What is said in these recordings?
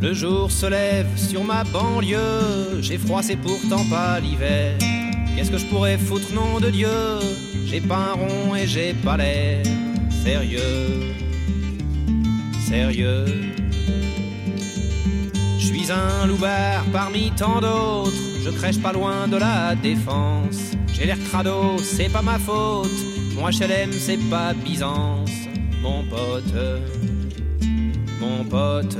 Le jour se lève sur ma banlieue, j'ai froid, c'est pourtant pas l'hiver. Qu'est-ce que je pourrais foutre, nom de Dieu? J'ai pas un rond et j'ai pas l'air sérieux, sérieux. Je suis un loupard parmi tant d'autres, je crèche pas loin de la défense. J'ai l'air crado, c'est pas ma faute, mon HLM c'est pas Byzance, mon pote, mon pote.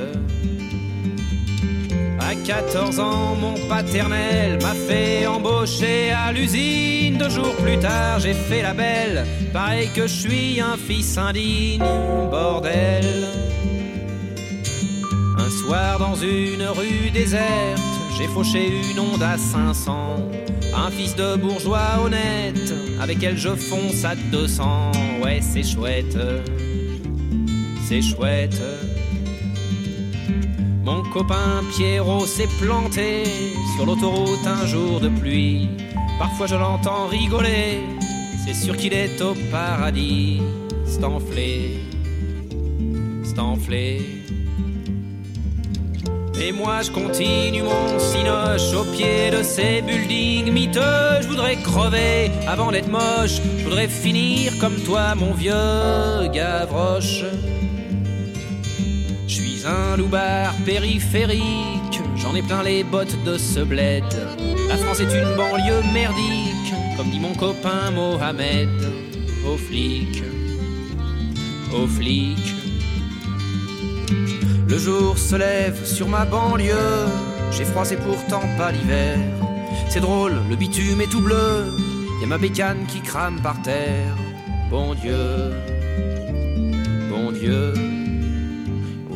À 14 ans, mon paternel m'a fait embaucher à l'usine. Deux jours plus tard, j'ai fait la belle. Pareil que je suis un fils indigne, bordel. Un soir, dans une rue déserte, j'ai fauché une onde à 500. Un fils de bourgeois honnête, avec elle je fonce à 200. Ouais, c'est chouette, c'est chouette. Mon copain Pierrot s'est planté sur l'autoroute un jour de pluie. Parfois je l'entends rigoler, c'est sûr qu'il est au paradis. C'est enflé. Et moi je continue mon cinoche au pied de ces buildings miteux. Je voudrais crever avant d'être moche. Je voudrais finir comme toi, mon vieux Gavroche. Je suis un loupard périphérique, j'en ai plein les bottes de ce bled. La France est une banlieue merdique, comme dit mon copain Mohamed. Aux flics, aux flics. Le jour se lève sur ma banlieue, j'ai froid, c'est pourtant pas l'hiver. C'est drôle, le bitume est tout bleu, y a ma bécane qui crame par terre. Bon Dieu, bon Dieu.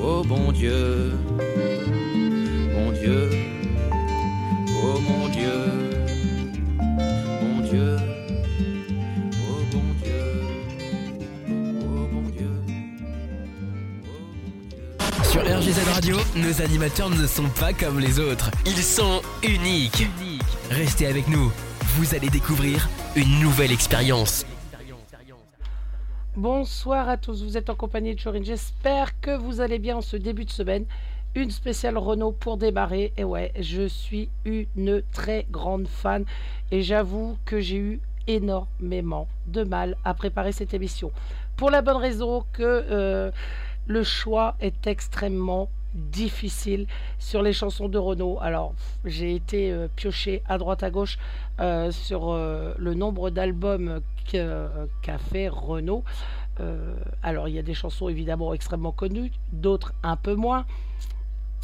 Oh bon Dieu, mon Dieu, RGZ Radio, nos animateurs ne sont pas comme les autres. Ils sont uniques. Restez avec nous. Vous allez découvrir une nouvelle expérience. Bonsoir à tous, vous êtes en compagnie de Chorine. J'espère que vous allez bien en ce début de semaine. Une spéciale Renault pour démarrer. Et ouais, je suis une très grande fan. Et j'avoue que j'ai eu énormément de mal à préparer cette émission. Pour la bonne raison que euh, le choix est extrêmement difficile sur les chansons de Renault. Alors, j'ai été euh, pioché à droite à gauche euh, sur euh, le nombre d'albums qu'a fait Renault. Euh, alors, il y a des chansons évidemment extrêmement connues, d'autres un peu moins.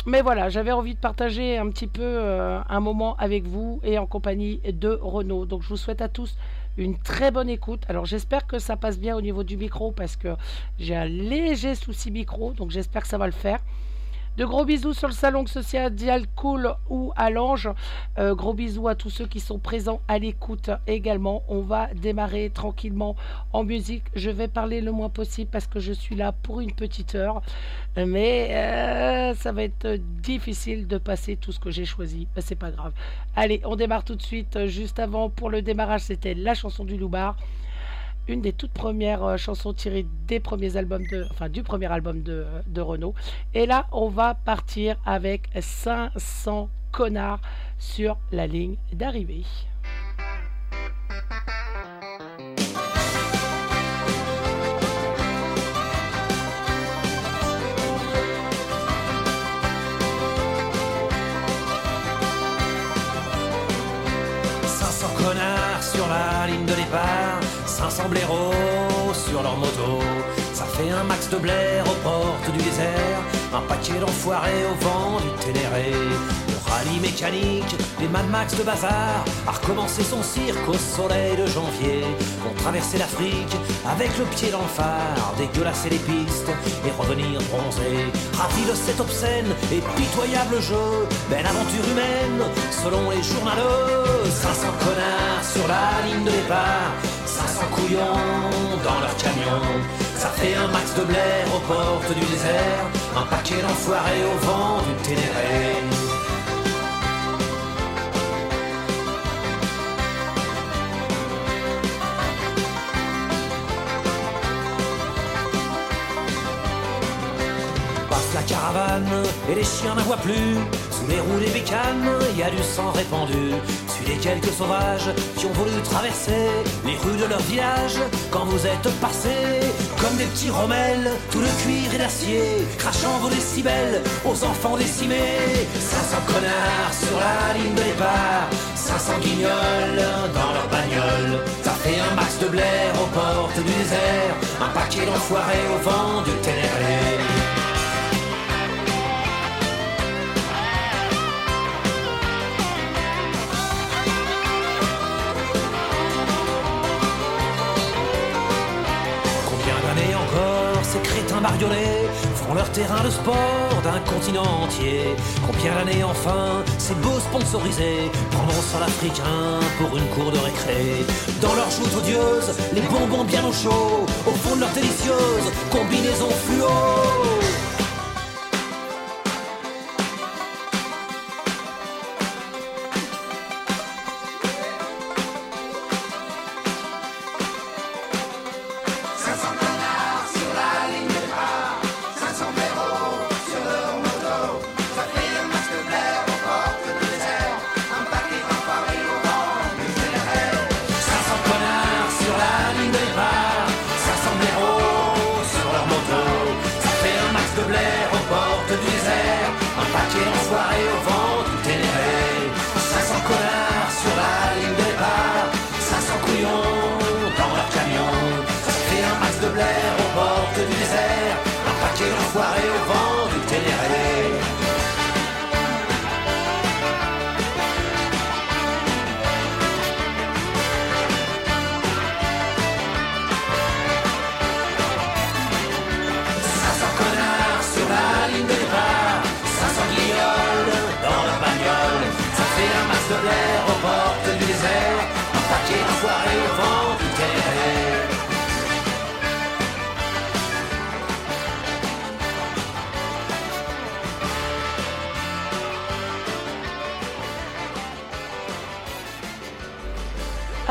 Mais voilà, j'avais envie de partager un petit peu un moment avec vous et en compagnie de Renault. Donc, je vous souhaite à tous une très bonne écoute. Alors, j'espère que ça passe bien au niveau du micro parce que j'ai un léger souci micro. Donc, j'espère que ça va le faire. De gros bisous sur le salon social Cool ou à l'Ange. Euh, gros bisous à tous ceux qui sont présents à l'écoute également. On va démarrer tranquillement en musique. Je vais parler le moins possible parce que je suis là pour une petite heure. Mais euh, ça va être difficile de passer tout ce que j'ai choisi. Mais c'est pas grave. Allez, on démarre tout de suite. Juste avant, pour le démarrage, c'était la chanson du Loubar une des toutes premières euh, chansons tirées des premiers albums de, enfin du premier album de, de Renault. Et là, on va partir avec 500 connards sur la ligne d'arrivée. sur la ligne de départ, 500 blaireaux sur leur moto. Ça fait un max de blaire aux portes du désert, un paquet d'enfoirés au vent du Ténéré. Le rallye mécanique, les Mad Max de bazar, a recommencé son cirque au soleil de janvier. Vont traverser l'Afrique avec le pied dans le phare, dégueulasser les pistes et revenir bronzés. Ravi de cet obscène et pitoyable jeu, belle aventure humaine, selon les journaleux. 500 connards sur la ligne de départ, en dans leur camion. Ça fait un max de blaire aux portes du désert, un paquet d'enfoirés au vent du Ténéré. Passe la caravane et les chiens n'en voient plus. Sous les roues des bécanes, il y a du sang répandu. Les quelques sauvages qui ont voulu traverser les rues de leur village quand vous êtes passés comme des petits rommels, tout le cuir et l'acier, crachant vos décibels aux enfants décimés. 500 connards sur la ligne de départ, 500 guignols dans leur bagnole. Ça fait un max de blaire aux portes du désert, un paquet d'enfoirés au vent du ténébré. Bariolés font leur terrain de sport d'un continent entier. Combien d'années enfin ces beaux sponsorisés prendront sur l'Africain pour une cour de récré Dans leurs joutes odieuses, les bonbons bien au chaud, au fond de leur délicieuse combinaison fluo.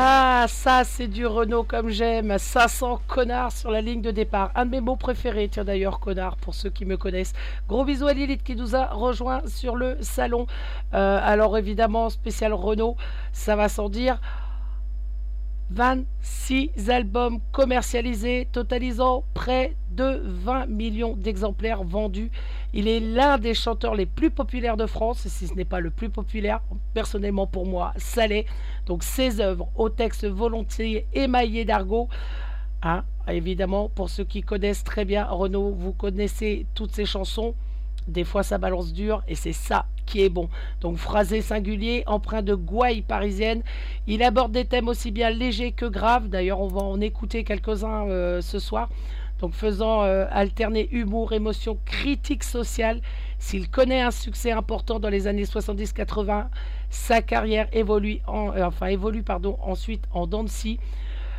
Ça, c'est du Renault comme j'aime. 500 connards sur la ligne de départ. Un de mes mots préférés, tiens d'ailleurs, connard, pour ceux qui me connaissent. Gros bisous à Lilith qui nous a rejoint sur le salon. Euh, alors évidemment, spécial Renault, ça va sans dire. 26 albums commercialisés, totalisant près de 20 millions d'exemplaires vendus. Il est l'un des chanteurs les plus populaires de France, si ce n'est pas le plus populaire, personnellement pour moi, ça l'est. Donc ses œuvres au texte volontiers émaillé d'argot. Hein, évidemment, pour ceux qui connaissent très bien Renaud, vous connaissez toutes ses chansons. Des fois, ça balance dur et c'est ça qui est bon. Donc, phrasé singulier, empreint de gouaille parisienne. Il aborde des thèmes aussi bien légers que graves. D'ailleurs, on va en écouter quelques-uns euh, ce soir. Donc, faisant euh, alterner humour, émotion, critique sociale. S'il connaît un succès important dans les années 70-80, sa carrière évolue, euh, ensuite en dents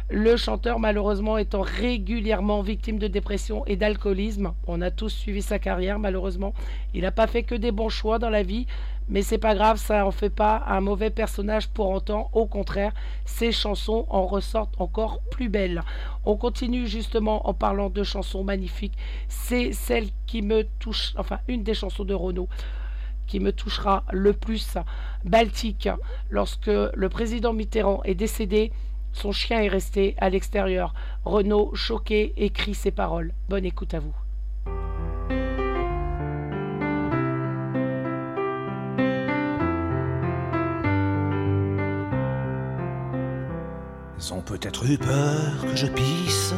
le chanteur, malheureusement, étant régulièrement victime de dépression et d'alcoolisme. On a tous suivi sa carrière, malheureusement. Il n'a pas fait que des bons choix dans la vie, mais c'est pas grave, ça n'en fait pas un mauvais personnage pour autant. Au contraire, ses chansons en ressortent encore plus belles. On continue justement en parlant de chansons magnifiques. C'est celle qui me touche, enfin, une des chansons de Renaud qui me touchera le plus, Baltique, lorsque le président Mitterrand est décédé, son chien est resté à l'extérieur. Renaud, choqué, écrit ces paroles. Bonne écoute à vous. Ils ont peut-être eu peur que je pisse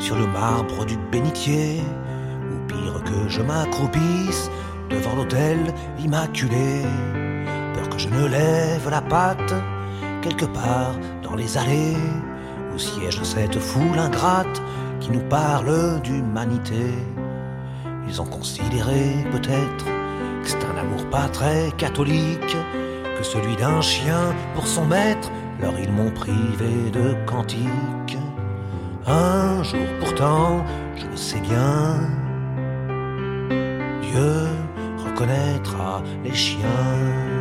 sur le marbre du bénitier, ou pire que je m'accroupisse devant l'autel immaculé, peur que je ne lève la patte quelque part dans les allées où siège cette foule ingrate qui nous parle d'humanité. Ils ont considéré peut-être que c'est un amour pas très catholique que celui d'un chien pour son maître, leur ils m'ont privé de cantique. Un jour pourtant, je le sais bien, Dieu reconnaîtra les chiens.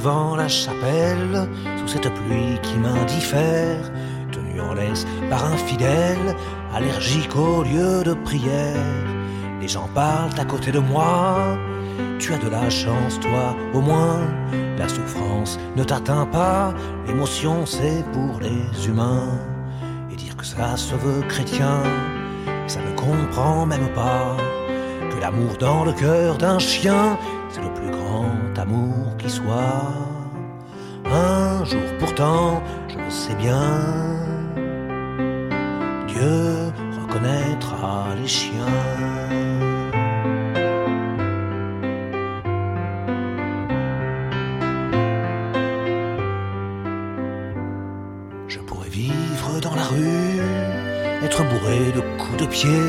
Devant la chapelle, sous cette pluie qui m'indiffère, tenu en laisse par un fidèle, allergique au lieu de prière. Les gens parlent à côté de moi, tu as de la chance, toi, au moins. La souffrance ne t'atteint pas, l'émotion c'est pour les humains. Et dire que ça se veut chrétien, ça ne comprend même pas que l'amour dans le cœur d'un chien, c'est le plus grand amour qui soit. Un jour pourtant, je sais bien, Dieu reconnaîtra les chiens. Je pourrais vivre dans la rue, être bourré de coups de pied,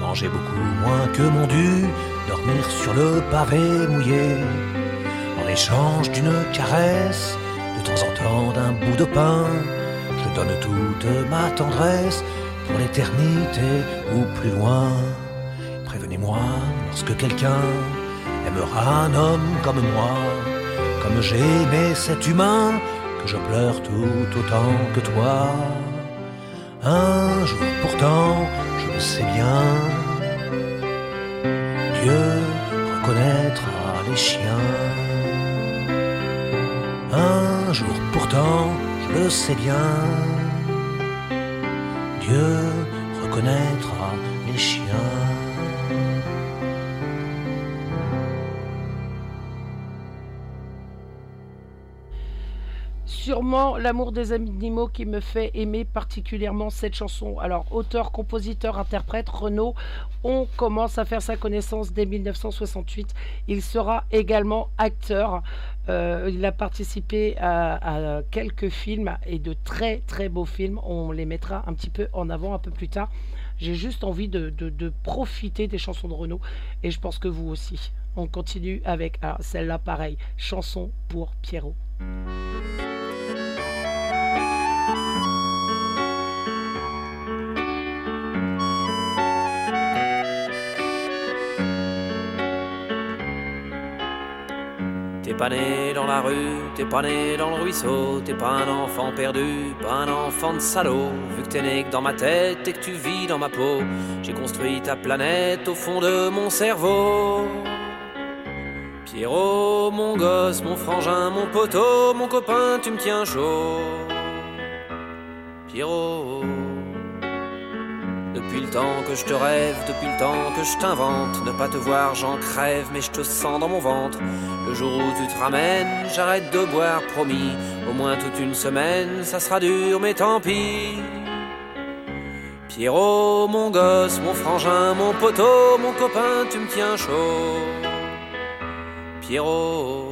manger beaucoup moins que mon dû, sur le pavé mouillé, en échange d'une caresse, de temps en temps d'un bout de pain, je donne toute ma tendresse pour l'éternité ou plus loin. Prévenez-moi lorsque quelqu'un aimera un homme comme moi, comme j'ai aimé cet humain, que je pleure tout autant que toi. Un jour pourtant, je le sais bien, les chiens. Un jour pourtant, je le sais bien, Dieu reconnaîtra Sûrement l'amour des animaux qui me fait aimer particulièrement cette chanson. Alors, auteur, compositeur, interprète, Renaud, on commence à faire sa connaissance dès 1968. Il sera également acteur. Euh, il a participé à, quelques films et de très très beaux films. On les mettra un petit peu en avant un peu plus tard. J'ai juste envie de profiter des chansons de Renaud et je pense que vous aussi. On continue avec ah, celle-là, pareil, chanson pour Pierrot. T'es pas né dans la rue, t'es pas né dans le ruisseau, t'es pas un enfant perdu, pas un enfant de salaud. Vu que t'es né que dans ma tête et que tu vis dans ma peau, j'ai construit ta planète au fond de mon cerveau. Pierrot, mon gosse, mon frangin, mon poteau, mon copain, tu me tiens chaud. Pierrot. Depuis le temps que je te rêve, depuis le temps que je t'invente, ne pas te voir j'en crève, mais je te sens dans mon ventre. Le jour où tu te ramènes, j'arrête de boire, promis. Au moins toute une semaine, ça sera dur, mais tant pis. Pierrot, mon gosse, mon frangin, mon poteau, mon copain, tu me tiens chaud. Pierrot.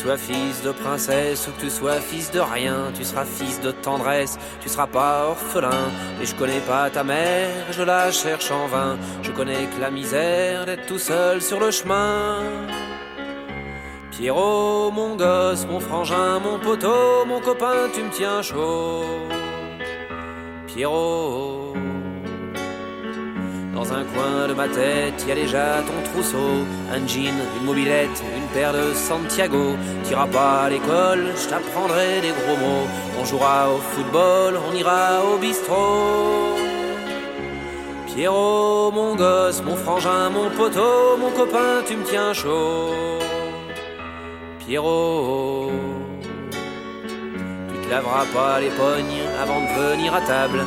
Sois fils de princesse ou que tu sois fils de rien, tu seras fils de tendresse, tu seras pas orphelin. Et je connais pas ta mère, je la cherche en vain. Je connais que la misère d'être tout seul sur le chemin. Pierrot, mon gosse, mon frangin, mon poteau, mon copain, tu me tiens chaud. Pierrot. Dans un coin de ma tête, y a déjà ton trousseau, un jean, une mobilette, une paire de Santiago. T'iras pas à l'école, je t'apprendrai des gros mots. On jouera au football, on ira au bistrot. Pierrot, mon gosse, mon frangin, mon poteau, mon copain, tu me tiens chaud. Pierrot. Tu te laveras pas les pognes avant de venir à table.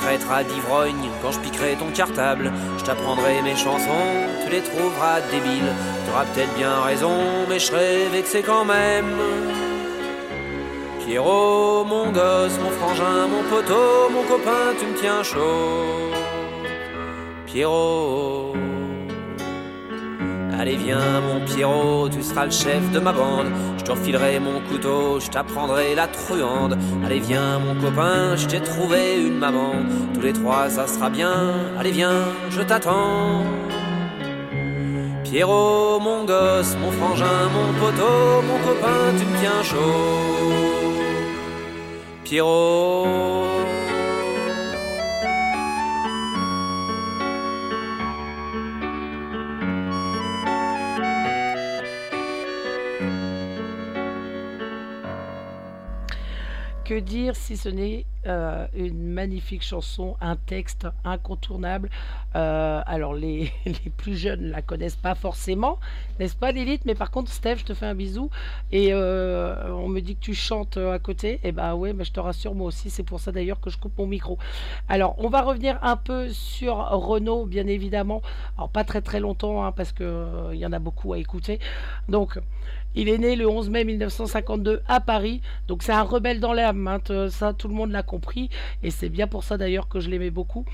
Me traiteras d'ivrogne quand je piquerai ton cartable. Je t'apprendrai mes chansons, tu les trouveras débiles. T'auras peut-être bien raison, mais je serai vexé quand même. Pierrot, mon gosse, mon frangin, mon poteau, mon copain, tu me tiens chaud. Pierrot. Allez viens mon Pierrot, tu seras le chef de ma bande. Je te refilerai mon couteau, je t'apprendrai la truande. Allez viens mon copain, je t'ai trouvé une maman. Tous les trois ça sera bien. Allez viens, je t'attends. Pierrot, mon gosse, mon frangin, mon poteau, mon copain, tu me tiens chaud. Pierrot. Que dire si ce n'est euh, une magnifique chanson, un texte incontournable? Euh, alors les, plus jeunes ne la connaissent pas forcément, n'est-ce pas Lilith? Mais par contre, Steph, je te fais un bisou. Et euh, on me dit que tu chantes à côté. Et eh ben ouais, mais je te rassure, moi aussi, c'est pour ça d'ailleurs que je coupe mon micro. Alors, on va revenir un peu sur Renault, bien évidemment. Alors pas très très longtemps, hein, parce qu'il il y en a beaucoup à écouter. Donc, il est né le 11 mai 1952 à Paris, donc c'est un rebelle dans l'âme, hein, ça tout le monde l'a compris, et c'est bien pour ça d'ailleurs que je l'aimais beaucoup.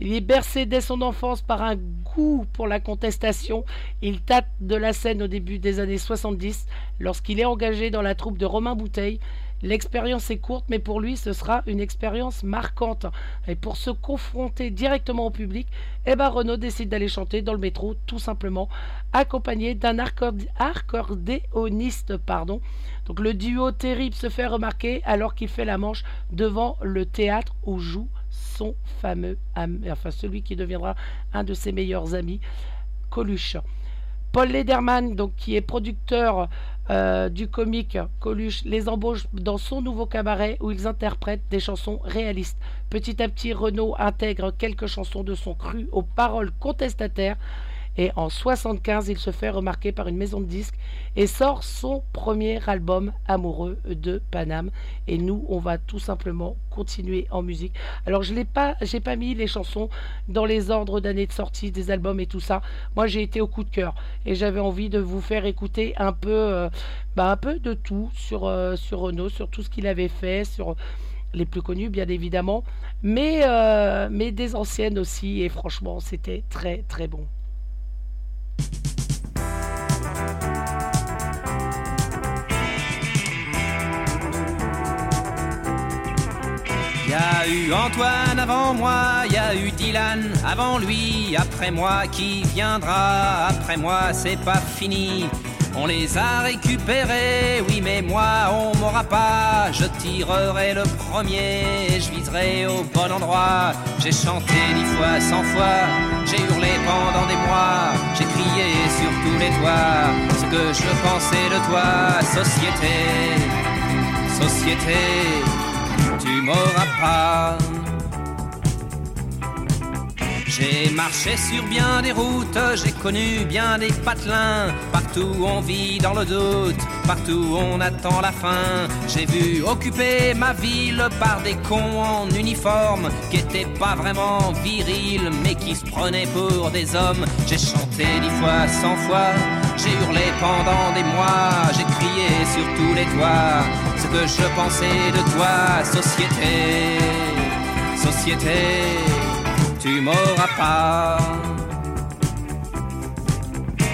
Il est bercé dès son enfance par un goût pour la contestation. Il tâte de la scène au début des années 70 lorsqu'il est engagé dans la troupe de Romain Bouteille L'expérience est courte, mais pour lui, ce sera une expérience marquante. Et pour se confronter directement au public, eh ben Renaud décide d'aller chanter dans le métro, tout simplement, accompagné d'un accordéoniste. Pardon. Donc le duo terrible se fait remarquer alors qu'il fait la manche devant le théâtre où joue son fameux, enfin celui qui deviendra un de ses meilleurs amis, Coluche. Paul Lederman, donc, qui est producteur euh, du comique Coluche, les embauche dans son nouveau cabaret où ils interprètent des chansons réalistes. Petit à petit, Renaud intègre quelques chansons de son cru aux paroles contestataires et en 75, il se fait remarquer par une maison de disques et sort son premier album amoureux de Paname. Et nous, on va tout simplement continuer en musique. Alors, je n'ai pas, j'ai pas mis les chansons dans les ordres d'année de sortie des albums et tout ça. Moi, j'ai été au coup de cœur et j'avais envie de vous faire écouter un peu, euh, bah, un peu de tout sur, euh, sur Renault, sur tout ce qu'il avait fait, sur les plus connus bien évidemment, mais, euh, mais des anciennes aussi, et franchement c'était très très bon. A eu Antoine avant moi, y a eu Dylan avant lui, après moi qui viendra, après moi c'est pas fini. On les a récupérés, oui, mais moi on m'aura pas. Je tirerai le premier, je viserai au bon endroit. J'ai chanté dix fois, cent fois, j'ai hurlé pendant des mois. J'ai crié sur tous les toits ce que je pensais de toi, société, société, tu m'auras pas. J'ai marché sur bien des routes, j'ai connu bien des patelins. Partout on vit dans le doute, partout on attend la fin. J'ai vu occuper ma ville par des cons en uniforme qui étaient pas vraiment virils mais qui se prenaient pour des hommes. J'ai chanté dix fois, cent fois, j'ai hurlé pendant des mois, j'ai crié sur tous les toits ce que je pensais de toi, société, société tu m'auras pas.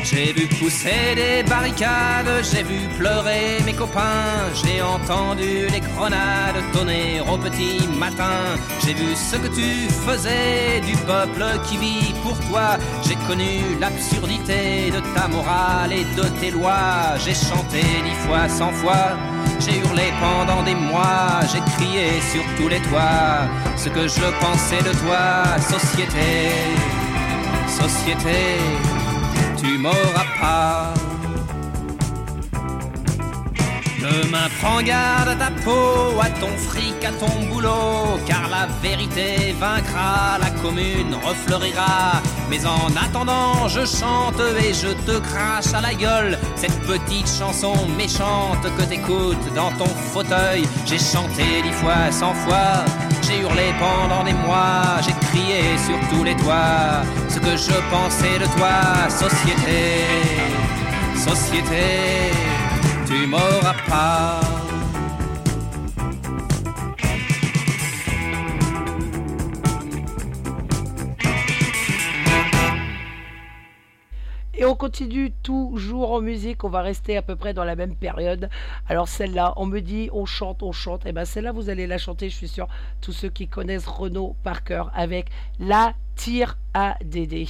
J'ai vu pousser des barricades, j'ai vu pleurer mes copains, j'ai entendu les grenades tonner au petit matin, j'ai vu ce que tu faisais du peuple qui vit pour toi, j'ai connu l'absurdité de ta morale et de tes lois, j'ai chanté dix fois, cent fois j'ai hurlé pendant des mois, j'ai crié sur tous les toits ce que je pensais de toi, société, société, tu m'auras pas. Demain, prends garde à ta peau, à ton fric, à ton boulot, car la vérité vaincra, la commune refleurira. Mais en attendant, je chante et je te crache à la gueule cette petite chanson méchante que t'écoutes dans ton fauteuil. J'ai chanté dix fois, cent fois, j'ai hurlé pendant des mois, j'ai crié sur tous les toits ce que je pensais de toi, société, société tu m'auras pas. Et on continue toujours en musique, on va rester à peu près dans la même période. Alors celle-là, on me dit on chante, on chante. Et eh bien celle-là, vous allez la chanter, je suis sûr, tous ceux qui connaissent Renaud par cœur, avec la tire à Dédé.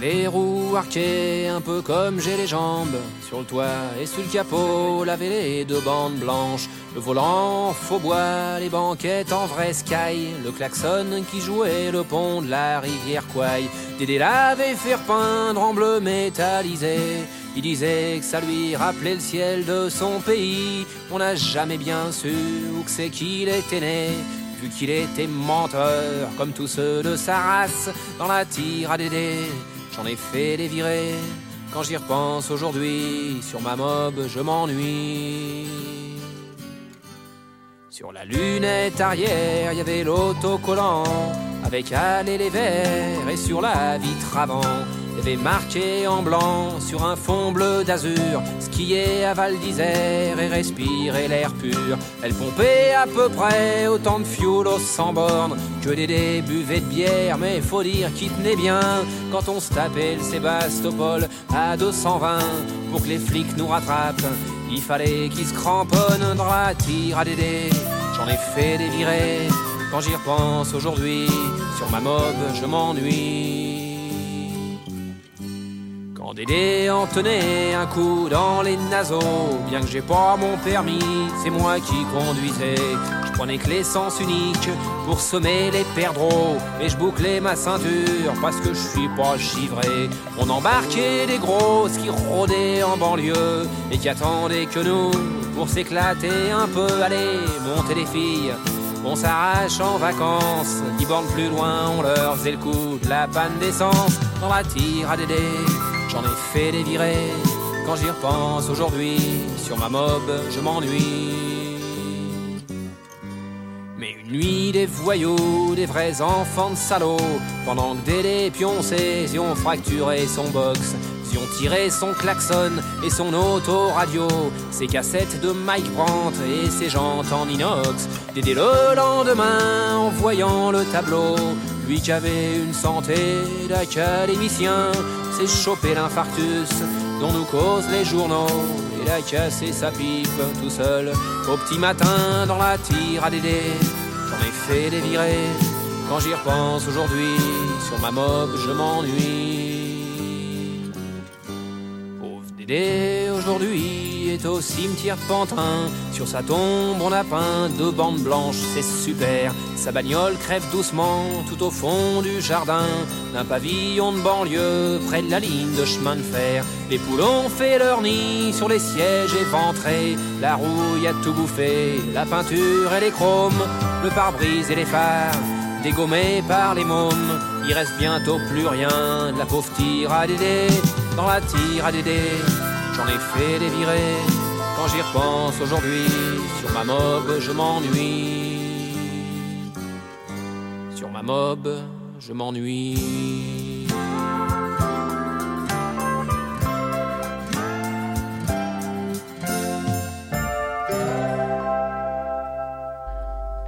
Les roues tout arqué, un peu comme j'ai les jambes. Sur le toit et sur le capot, laver les deux bandes blanches. Le volant faux bois, les banquettes en vrai sky. Le klaxon qui jouait le pont de la rivière Quaille. Dédé l'avait fait peindre en bleu métallisé. Il disait que ça lui rappelait le ciel de son pays. On n'a jamais bien su où c'est qu'il était né vu qu'il était menteur, comme tous ceux de sa race, dans la tire à Dédé, j'en ai fait des virées. Quand j'y repense aujourd'hui, sur ma mob, je m'ennuie. Sur la lunette arrière, il y avait l'autocollant, avec aller les et sur la vitre avant, il y avait marqué en blanc sur un fond bleu d'azur, skier à Val d'Isère et respirer l'air pur. Elle pompait à peu près autant de fioul aux 100 bornes que des buvait de bière, mais faut dire qu'il tenait bien quand on se tapait le Sébastopol à 220 pour que les flics nous rattrapent. Il fallait qu'ils se cramponnent dans la tire à Dédé. J'en ai fait des quand j'y repense aujourd'hui. Sur ma mob, je m'ennuie. Quand Dédé en tenait un coup dans les naseaux, bien que j'ai pas mon permis, c'est moi qui conduisais. Je prenais que l'essence unique pour semer les perdreaux, et je bouclais ma ceinture parce que je suis pas givré. On embarquait des grosses qui rôdaient en banlieue et qui attendaient que nous pour s'éclater un peu, aller monter les filles. On s'arrache en vacances, qui bornent plus loin, on leur faisait le coup de la panne d'essence dans la tire à Dédé. J'en ai fait des virées, quand j'y repense aujourd'hui, sur ma mob, je m'ennuie. Mais une nuit, des voyous, des vrais enfants de salauds, pendant que Dédé pionçait, y ont fracturé son box, y ont tiré son klaxon et son auto-radio, ses cassettes de Mike Brandt et ses jantes en inox. Dédé le lendemain, en voyant le tableau, lui qui avait une santé d'académicien, s'est chopé l'infarctus dont nous causent les journaux. Il a cassé sa pipe tout seul au petit matin dans la tire à Dédé. J'en ai fait des quand j'y repense aujourd'hui. Sur ma mob, je m'ennuie. Aujourd'hui est au cimetière Pantin. Sur sa tombe, on a peint deux bandes blanches, c'est super. Sa bagnole crève doucement tout au fond du jardin d'un pavillon de banlieue près de la ligne de chemin de fer. Les poules ont fait leur nid sur les sièges éventrés. La rouille a tout bouffé, la peinture et les chromes, le pare-brise et les phares. Dégommés par les mômes, il reste bientôt plus rien la pauvre Dédé. La tire à Dédé, j'en ai fait des virées. Quand j'y repense aujourd'hui, sur ma mob, je m'ennuie. Sur ma mob, je m'ennuie.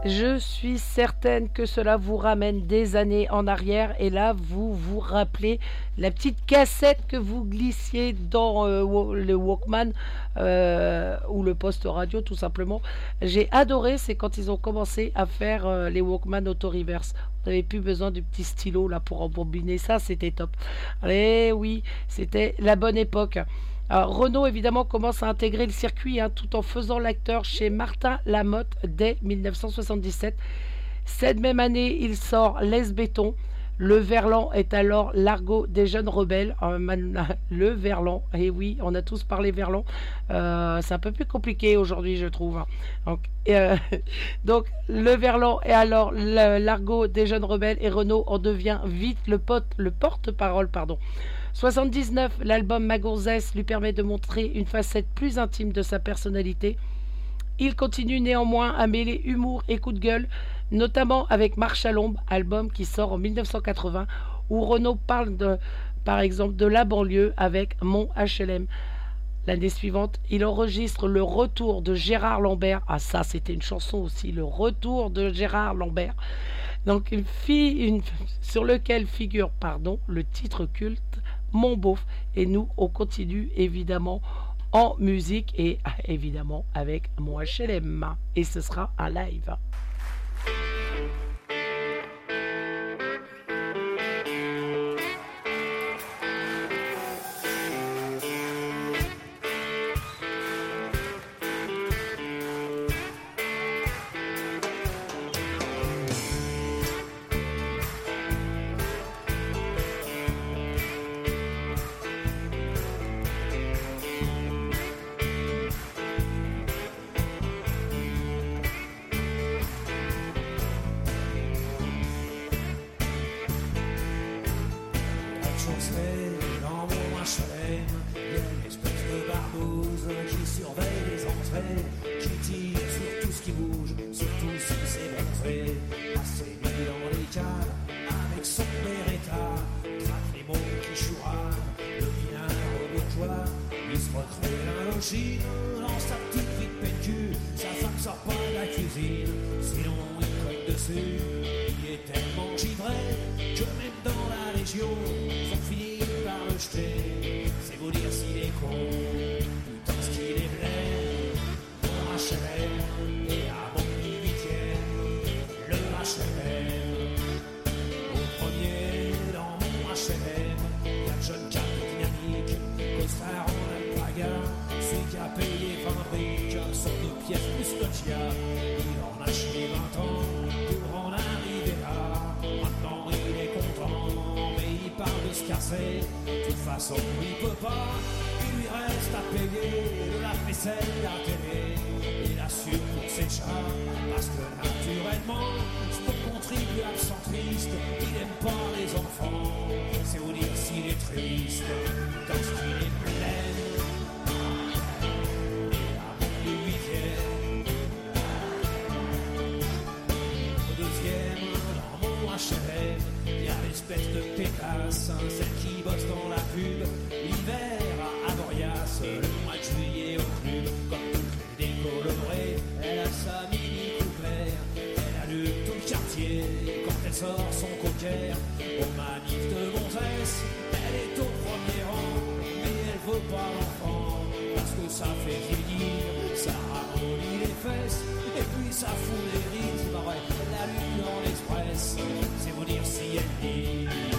Je suis certaine que cela vous ramène des années en arrière et là vous vous rappelez la petite cassette que vous glissiez dans euh, le Walkman euh, ou le poste radio tout simplement. J'ai adoré, c'est quand ils ont commencé à faire euh, les Walkman auto-reverse. On plus besoin du petit stylo là pour embobiner ça, c'était top. Et oui, c'était la bonne époque. Renault, évidemment, commence à intégrer le circuit hein, tout en faisant l'acteur chez Martin Lamotte dès 1977. Cette même année, il sort Les Béton. Le Verlan est alors l'argot des jeunes rebelles. Euh, le Verlan, et oui, on a tous parlé Verlan. Euh, c'est un peu plus compliqué aujourd'hui, je trouve. Donc, euh, le Verlan est alors l'argot des jeunes rebelles et Renault en devient vite le, le porte-parole. pardon. 79, l'album Magourzès lui permet de montrer une facette plus intime de sa personnalité. Il continue néanmoins à mêler humour et coup de gueule, notamment avec Marche à l'ombre, album qui sort en 1980, où Renaud parle de, par exemple de la banlieue avec Mon HLM. L'année suivante, il enregistre le retour de Gérard Lambert. Ah ça, c'était une chanson aussi, le retour de Gérard Lambert. Donc sur lequel figure, pardon, le titre culte Mon beauf. Et nous, on continue évidemment en musique et ah, évidemment avec mon HLM. Et ce sera un live. quand elle sort son coquère. Au manif de Montfesse, elle est au premier rang, mais elle veut pas l'enfant parce que ça fait vieillir, ça ramollit les fesses et puis ça fout les rythmes. Bah ouais, la lune dans l'express, c'est vous dire si elle dit.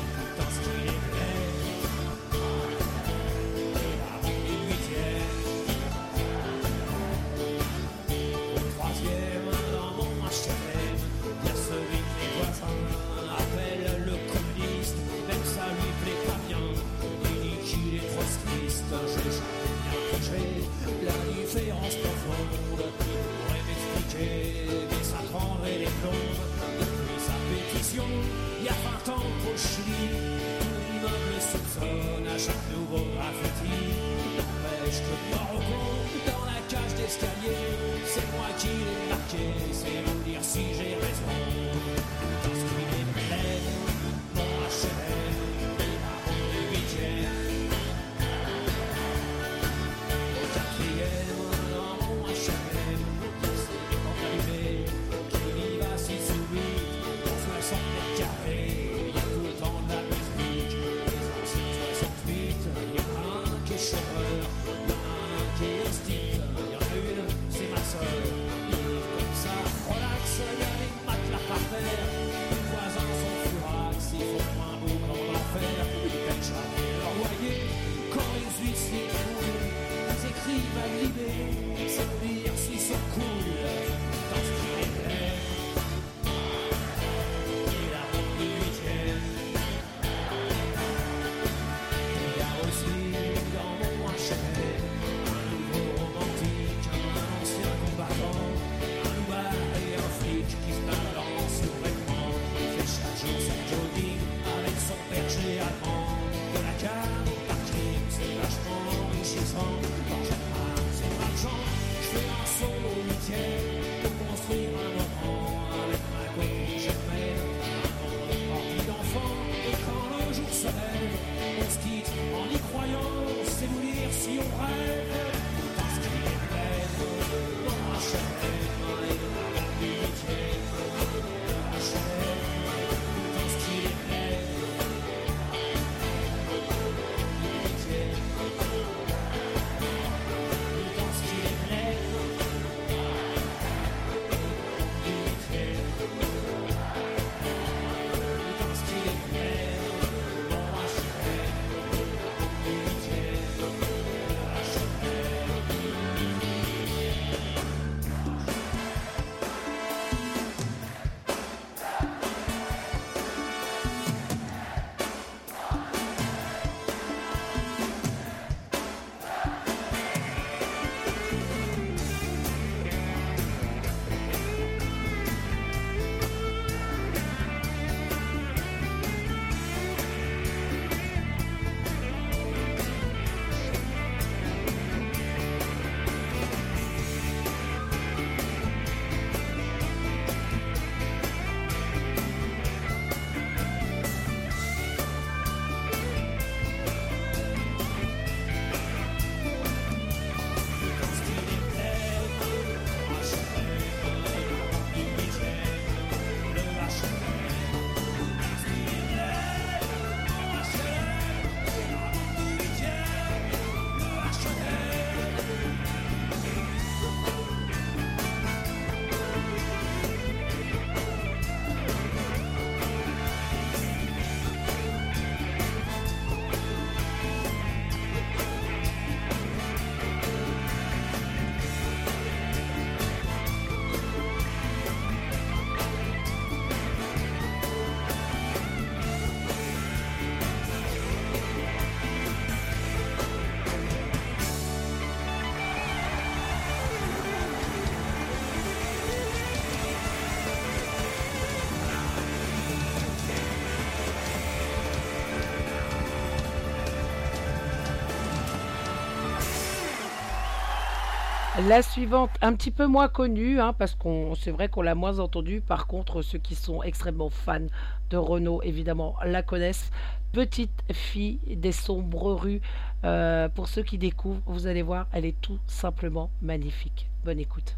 La suivante, un petit peu moins connue, hein, parce qu'on c'est vrai qu'on l'a moins entendue. Par contre, ceux qui sont extrêmement fans de Renault, évidemment, la connaissent. Petite fille des sombres rues. Euh, pour ceux qui découvrent, vous allez voir, elle est tout simplement magnifique. Bonne écoute.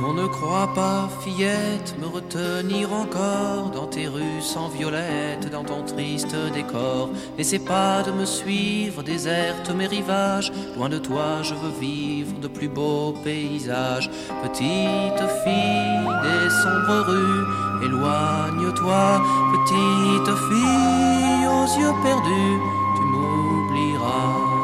On ne croit pas, fillette, me retenir encore dans tes rues sans violette, dans ton triste décor. N'essaie pas de me suivre, déserte mes rivages. Loin de toi, je veux vivre de plus beaux paysages. Petite fille des sombres rues, éloigne-toi. Petite fille aux yeux perdus, tu m'oublieras.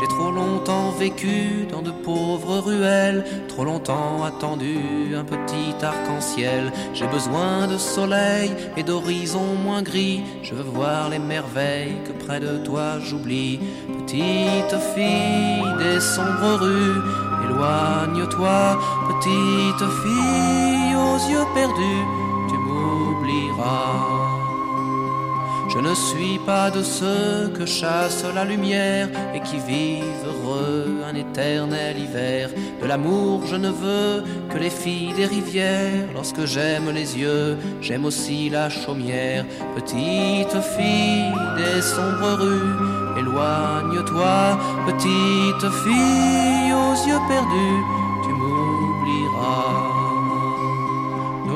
J'ai trop longtemps vécu dans de pauvres ruelles, trop longtemps attendu un petit arc-en-ciel. J'ai besoin de soleil et d'horizons moins gris. Je veux voir les merveilles que près de toi j'oublie. Petite fille des sombres rues, éloigne-toi. Petite fille aux yeux perdus, tu m'oublieras. Je ne suis pas de ceux que chasse la lumière et qui vivent un éternel hiver. De l'amour, je ne veux que les filles des rivières. Lorsque j'aime les yeux, j'aime aussi la chaumière. Petite fille des sombres rues, éloigne-toi. Petite fille aux yeux perdus, tu m'oublieras.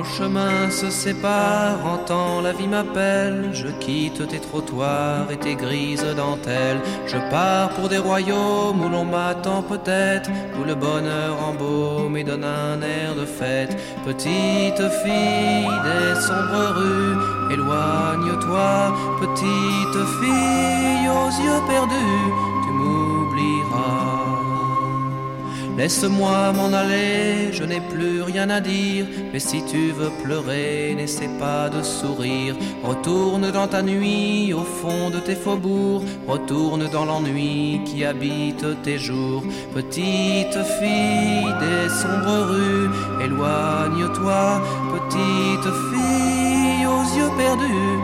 Nos chemins se séparent, en temps la vie m'appelle. Je quitte tes trottoirs et tes grises dentelles. Je pars pour des royaumes où l'on m'attend peut-être, où le bonheur embaume et donne un air de fête. Petite fille des sombres rues, éloigne-toi. Petite fille aux yeux perdus, Laisse-moi m'en aller, je n'ai plus rien à dire. Mais si tu veux pleurer, n'essaie pas de sourire. Retourne dans ta nuit, au fond de tes faubourgs. Retourne dans l'ennui qui habite tes jours. Petite fille des sombres rues, éloigne-toi. Petite fille aux yeux perdus,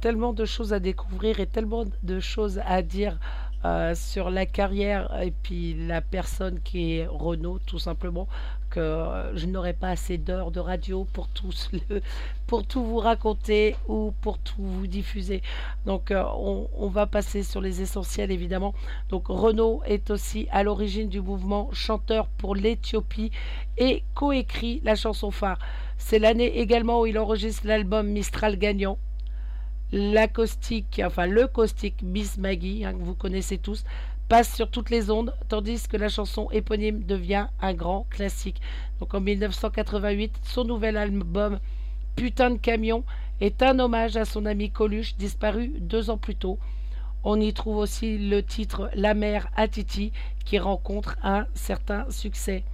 tellement de choses à découvrir et tellement de choses à dire euh, sur la carrière et puis la personne qui est Renaud, tout simplement, que euh, je n'aurai pas assez d'heures de radio pour tout, pour tout vous raconter ou pour tout vous diffuser. Donc euh, on, on va passer sur les essentiels, évidemment. Donc Renaud est aussi à l'origine du mouvement Chanteur pour l'Éthiopie et coécrit la chanson phare. C'est l'année également où il enregistre l'album Mistral gagnant l'acoustique, enfin le caustique Miss Maggie, hein, que vous connaissez tous, passe sur toutes les ondes, tandis que la chanson éponyme devient un grand classique. Donc en 1988, son nouvel album Putain de camion est un hommage à son ami Coluche, disparu deux ans plus tôt. On y trouve aussi le titre La mer à Titi, qui rencontre un certain succès.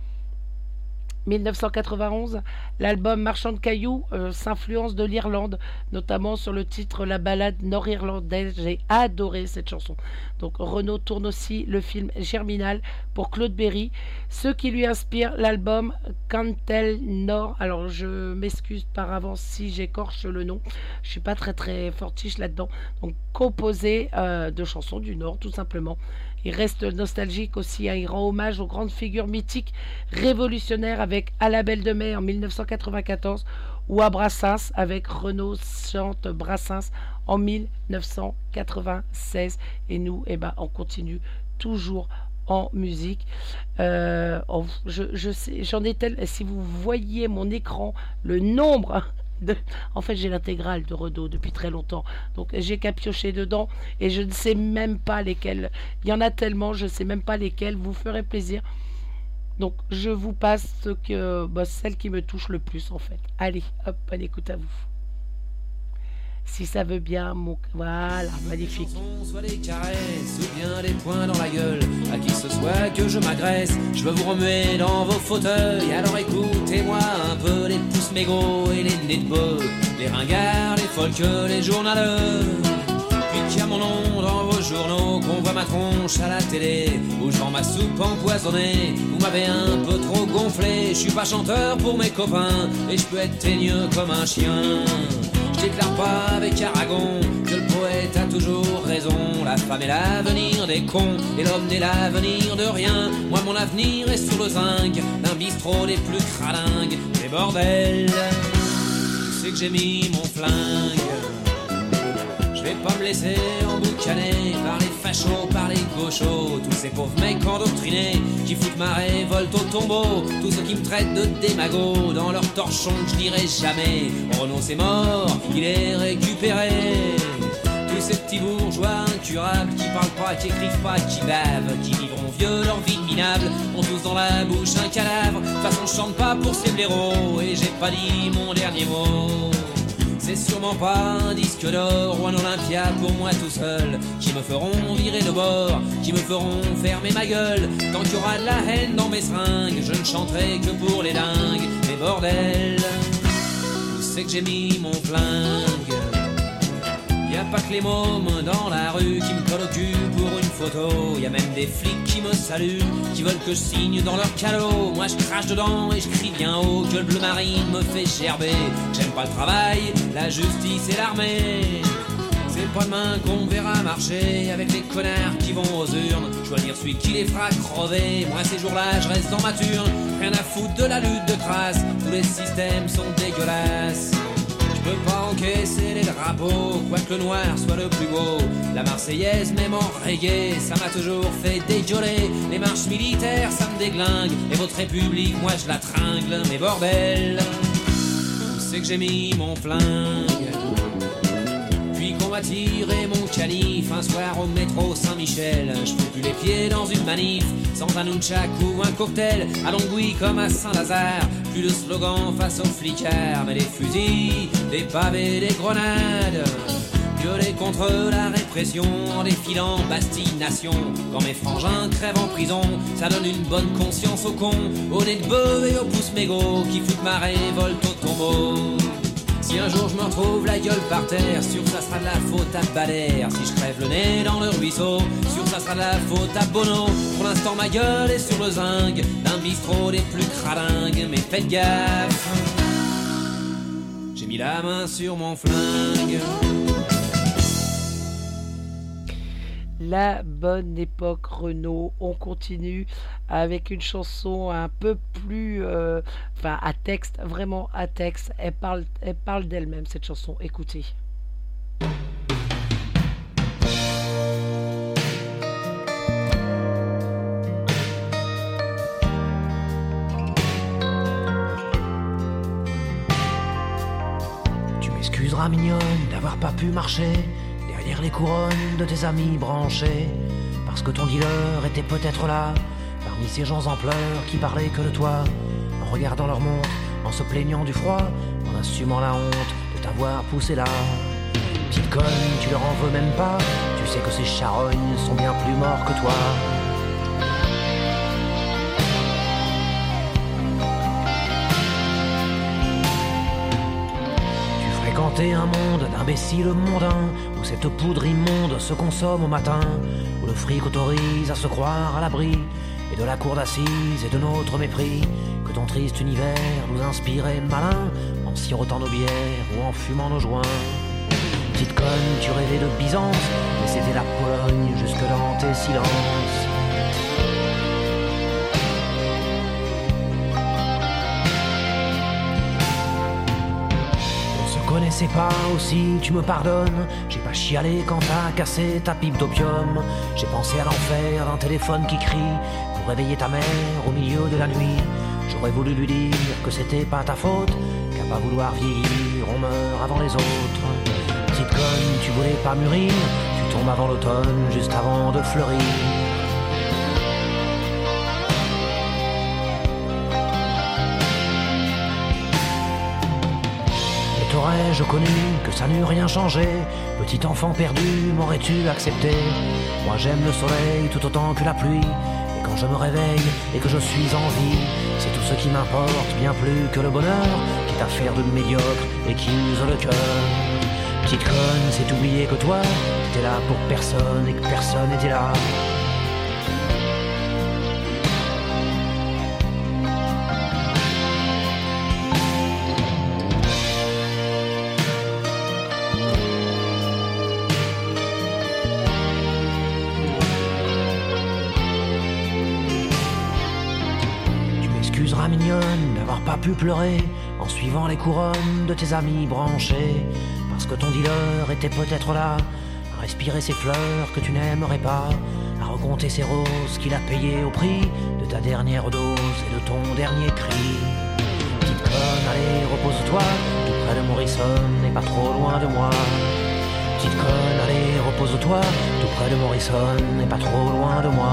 1991, l'album Marchand de cailloux euh, s'influence de l'Irlande, notamment sur le titre La balade nord-irlandaise. J'ai adoré cette chanson. Donc Renaud tourne aussi le film Germinal pour Claude Berry, ce qui lui inspire l'album Cantel Nord. Alors je m'excuse par avance si j'écorche le nom. Je suis pas très très fortiche là-dedans. Donc composé euh, de chansons du Nord tout simplement. Il reste nostalgique aussi, hein, il rend hommage aux grandes figures mythiques révolutionnaires avec À la Belle de Mai en 1994 ou à Brassens avec Renaud chante Brassens en 1996. Et nous, eh ben, on continue toujours en musique. Euh, j'en ai tel. Si vous voyiez mon écran, le nombre en fait, j'ai l'intégrale de Renaud depuis très longtemps. Donc, j'ai qu'à piocher dedans et je ne sais même pas lesquels. Il y en a tellement, je ne sais même pas lesquels. Vous ferez plaisir. Donc, je vous passe ce bah, celle qui me touche le plus, en fait. Allez, hop, bonne écoute à vous. Si ça veut bien, mon. Voilà, magnifique. soit des caresses ou bien des poings dans la gueule. À qui ce soit que je m'agresse, je veux vous remuer dans vos fauteuils. Alors écoutez-moi un peu les pouces mégots et les nez de bœuf, les ringards, les folles, les journaleurs. Puis a mon nom dans vos journaux, qu'on voit ma tronche à la télé, ou je vends ma soupe empoisonnée. Vous m'avez un peu trop gonflé, je suis pas chanteur pour mes copains, et je peux être teigneux comme un chien. Je déclare pas avec Aragon que le poète a toujours raison. La femme est l'avenir des cons et l'homme n'est l'avenir de rien. Moi, mon avenir est sur le zinc d'un bistrot des plus cralingues. Et bordel, sais que j'ai mis mon flingue. Je vais pas me laisser emboucaner par les fachos, par les gauchos, tous ces pauvres mecs endoctrinés qui foutent ma révolte au tombeau, tous ceux qui me traitent de démago dans leur torchon que je dirai jamais. C'est mort, il est récupéré. Tous ces petits bourgeois incurables qui parlent pas, qui écrivent pas, qui bavent, qui vivront vieux leur vie minable, ont tous dans la bouche un cadavre. De toute façon, je chante pas pour ces blaireaux et j'ai pas dit mon dernier mot. C'est sûrement pas un disque d'or ou un Olympia pour moi tout seul qui me feront virer de bord, qui me feront fermer ma gueule. Tant qu'il y aura la haine dans mes seringues, je ne chanterai que pour les dingues. Mais bordel, où c'est que j'ai mis mon flingue? Pas que les mômes dans la rue qui me collent au cul pour une photo. Y a même des flics qui me saluent, qui veulent que je signe dans leur calot. Moi je crache dedans et je crie bien haut que le bleu marine me fait gerber. J'aime pas le travail, la justice et l'armée. C'est pas demain qu'on verra marcher avec les connards qui vont aux urnes. Choisir celui qui les fera crever. Moi ces jours-là je reste dans ma turne. Rien à foutre de la lutte de crasse. Tous les systèmes sont dégueulasses. Je peux pas encaisser les drapeaux, quoique le noir soit le plus beau. La Marseillaise, même en reggae, ça m'a toujours fait déjoler. Les marches militaires, ça me déglingue. Et votre république, moi je la tringle. Mais bordel, où c'est que j'ai mis mon flingue? Tiré mon canif un soir au métro Saint-Michel. Je peux plus les pieds dans une manif, sans un nunchak ou un cocktail. À Longwy comme à Saint-Lazare, plus de slogan face aux flicards, mais des fusils, des pavés, des grenades. Violer contre la répression en défilant Bastille Nation. Quand mes frangins crèvent en prison, ça donne une bonne conscience aux cons, aux nez de bœuf et aux pouces mégots qui foutent ma révolte au tombeau. Si un jour je me retrouve la gueule par terre, sûr ça sera la faute à Balère. Si je crève le nez dans le ruisseau, sûr ça sera la faute à Bono. Pour l'instant ma gueule est sur le zinc d'un bistrot des plus cralingues, mais faites gaffe. J'ai mis la main sur mon flingue. La bonne époque Renault. On continue avec une chanson un peu plus, euh, enfin à texte, vraiment à texte. Elle parle, elle parle d'elle-même cette chanson. Écoutez. Tu m'excuseras mignonne d'avoir pas pu marcher derrière les couronnes de tes amis branchés, parce que ton dealer était peut-être là, parmi ces gens en pleurs qui parlaient que de toi, en regardant leur montre, en se plaignant du froid, en assumant la honte de t'avoir poussé là. Petite conne, tu leur en veux même pas, tu sais que ces charognes sont bien plus morts que toi. Un monde d'imbéciles mondains où cette poudre immonde se consomme au matin, où le fric autorise à se croire à l'abri et de la cour d'assises et de notre mépris, que ton triste univers nous inspirait malin en sirotant nos bières ou en fumant nos joints. Petite conne, tu rêvais de Byzance, mais c'était la Pologne jusque dans tes silences. Connaissais pas aussi, tu me pardonnes. J'ai pas chialé quand t'as cassé ta pipe d'opium. J'ai pensé à l'enfer d'un téléphone qui crie pour réveiller ta mère au milieu de la nuit. J'aurais voulu lui dire que c'était pas ta faute, qu'à pas vouloir vieillir, on meurt avant les autres. Petite conne, tu voulais pas mûrir, tu tombes avant l'automne, juste avant de fleurir. T'aurais-je connu que ça n'eût rien changé. Petit enfant perdu, m'aurais-tu accepté? Moi j'aime le soleil tout autant que la pluie. Et quand je me réveille et que je suis en vie C'est tout ce qui m'importe bien plus que le bonheur Quitte à faire de médiocre et qui use le cœur. Petite conne, c'est oublier que toi, t'étais là pour personne et que personne n'était là. Pu pleurer en suivant les couronnes de tes amis branchés. Parce que ton dealer était peut-être là, à respirer ces fleurs que tu n'aimerais pas, à raconter ces roses qu'il a payées au prix de ta dernière dose et de ton dernier cri. Petite conne, allez, repose-toi, tout près de Morrison et pas trop loin de moi. Petite conne, allez, repose-toi, tout près de Morrison et pas trop loin de moi.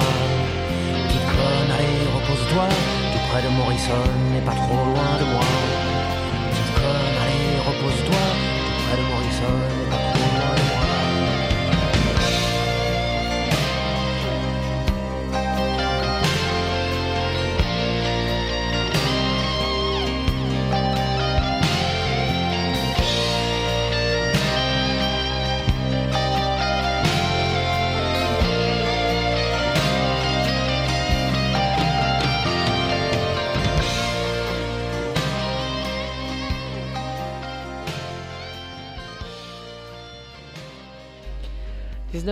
Petite conne, allez, repose-toi, près de Morrison et pas trop loin de moi.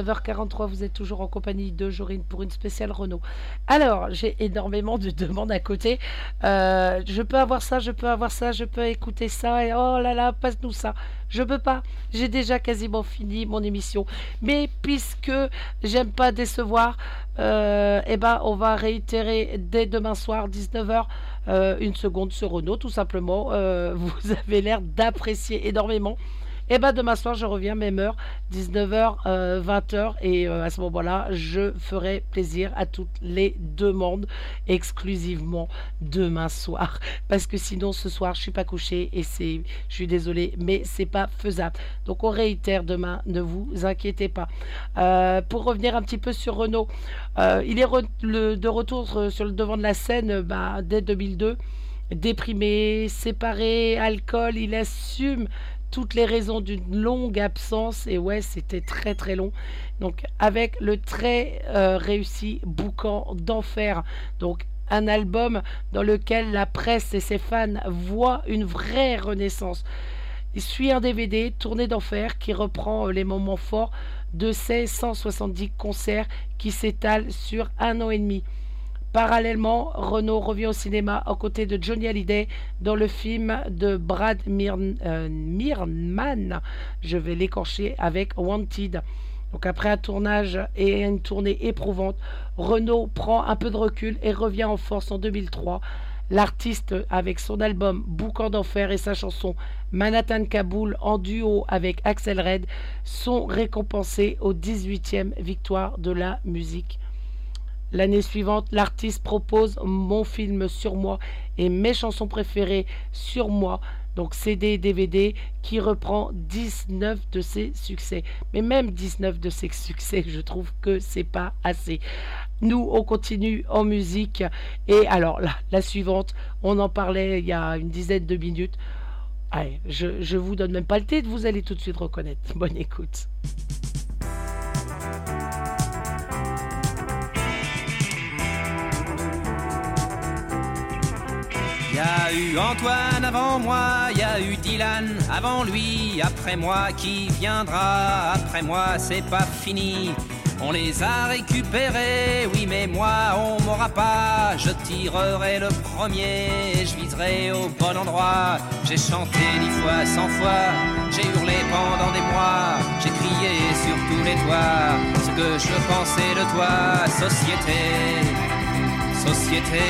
19h43, vous êtes toujours en compagnie de Jorine pour une spéciale Renault. Alors, j'ai énormément de demandes à côté. Euh, je peux avoir ça, je peux avoir ça, je peux écouter ça, et oh là là, passe-nous ça. Je peux pas. J'ai déjà quasiment fini mon émission. Mais puisque j'aime pas décevoir, euh, eh ben, on va réitérer dès demain soir, 19h, euh, une seconde sur Renault, tout simplement. Vous avez l'air d'apprécier énormément. Et ben demain soir, je reviens même heure, 19h, 20h, et euh, à ce moment-là, je ferai plaisir à toutes les demandes exclusivement demain soir, parce que sinon ce soir, je suis pas couché et c'est, je suis désolé, mais c'est pas faisable. Donc on réitère demain, ne vous inquiétez pas. Euh, pour revenir un petit peu sur Renault, euh, il est de retour euh, sur le devant de la scène euh, bah, dès 2002 déprimé, séparé, alcool, il assume toutes les raisons d'une longue absence. Et ouais c'était très très long. Donc avec le très euh, réussi boucan d'enfer. Donc un album dans lequel la presse et ses fans voient une vraie renaissance. Il suit un DVD tourné d'enfer qui reprend euh, les moments forts de ces 170 concerts qui s'étalent sur un an et demi Parallèlement, Renault revient au cinéma aux côtés de Johnny Hallyday dans le film de Brad Mirn- euh, Mirman, je vais l'écorcher, avec Wanted. Donc après un tournage et une tournée éprouvante, Renault prend un peu de recul et revient en force en 2003. L'artiste, avec son album Boucan d'enfer et sa chanson Manhattan Kaboul en duo avec Axel Red, sont récompensés aux 18e victoire de la musique. L'année suivante, l'artiste propose mon film sur moi et mes chansons préférées sur moi, donc CD et DVD, qui reprend 19 de ses succès. Mais même 19 de ses succès, je trouve que c'est pas assez. Nous, on continue en musique. Et alors, là, la suivante, on en parlait il y a une dizaine de minutes. Allez, je, je vous donne même pas le titre, vous allez tout de suite reconnaître. Bonne écoute. Y eu Antoine avant moi, y a eu Dylan avant lui, après moi qui viendra, après moi c'est pas fini. On les a récupérés, oui mais moi on m'aura pas. Je tirerai le premier, je viserai au bon endroit. J'ai chanté dix fois, cent fois, j'ai hurlé pendant des mois, j'ai crié sur tous les toits ce que je pensais de toi, société, société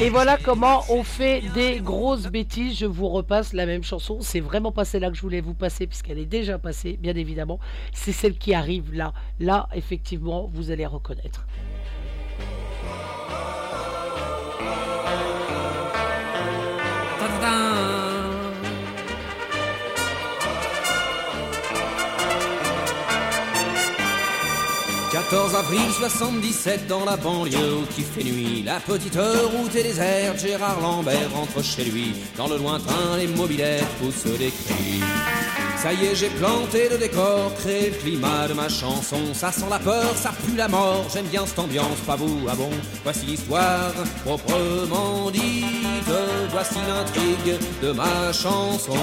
Et voilà comment on fait des grosses bêtises. Je vous repasse la même chanson. C'est vraiment pas celle-là que je voulais vous passer, puisqu'elle est déjà passée, bien évidemment. C'est celle qui arrive là. Là, effectivement, vous allez reconnaître. 14 avril 77 dans la banlieue qui fait nuit. La petite route est déserte, Gérard Lambert rentre chez lui. Dans le lointain, les mobilettes poussent des cris. Ça y est, j'ai planté le décor, créé le climat de ma chanson. Ça sent la peur, ça pue la mort. J'aime bien cette ambiance, pas vous, ah bon? Voici l'histoire proprement dite. Voici l'intrigue de ma chanson.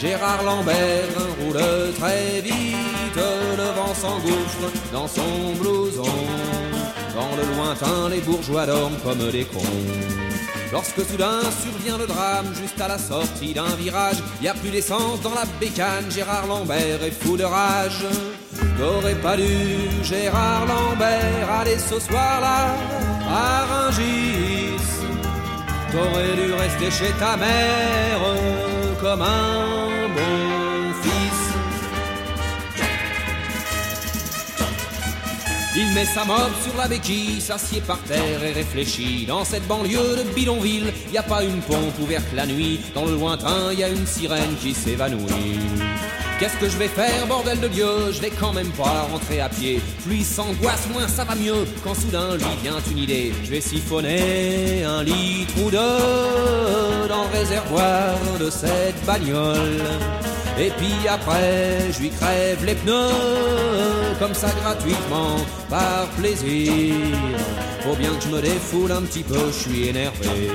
Gérard Lambert roule très vite, le vent s'engouffre dans Dans le lointain, les bourgeois dorment comme des cons. Lorsque soudain survient le drame, juste à la sortie d'un virage, y a plus d'essence dans la bécane, Gérard Lambert est fou de rage. T'aurais pas dû, Gérard Lambert, aller ce soir-là à Rungis. T'aurais dû rester chez ta mère comme un Il met sa mob sur la béquille, s'assied par terre et réfléchit. Dans cette banlieue de bidonville, y a pas une pompe ouverte la nuit. Dans le lointain, y a une sirène qui s'évanouit. Qu'est-ce que je vais faire, bordel de Dieu? Je vais quand même pas rentrer à pied. Plus s'angoisse, moins ça va mieux. Quand soudain lui vient une idée, je vais siphonner un litre ou deux dans le réservoir de cette bagnole. Et puis après, je lui crève les pneus, comme ça gratuitement, par plaisir. Faut bien que je me défoule un petit peu, je suis énervé.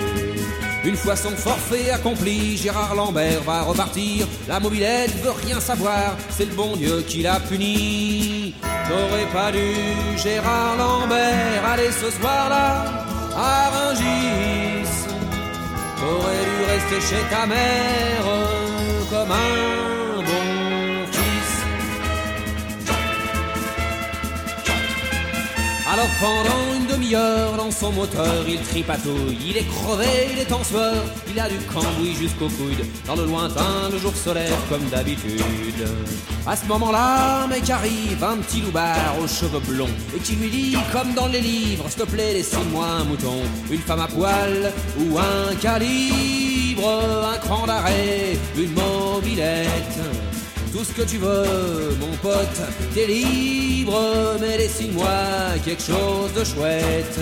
Une fois son forfait accompli, Gérard Lambert va repartir. La mobilette veut rien savoir, c'est le bon Dieu qui l'a puni. T'aurais pas dû, Gérard Lambert, aller ce soir-là à Rungis. T'aurais dû rester chez ta mère comme un Alors pendant une demi-heure dans son moteur il tripatouille, il est crevé, il est en sueur, il a du cambouis jusqu'au coude. Dans le lointain, le jour se lève comme d'habitude. À ce moment-là, mec arrive, un petit loupard aux cheveux blonds, et qui lui dit, comme dans les livres, s'il te plaît, laissez-moi un mouton, une femme à poil ou un calibre, un cran d'arrêt, une mobilette tout ce que tu veux, mon pote, t'es libre, mais dessine-moi quelque chose de chouette.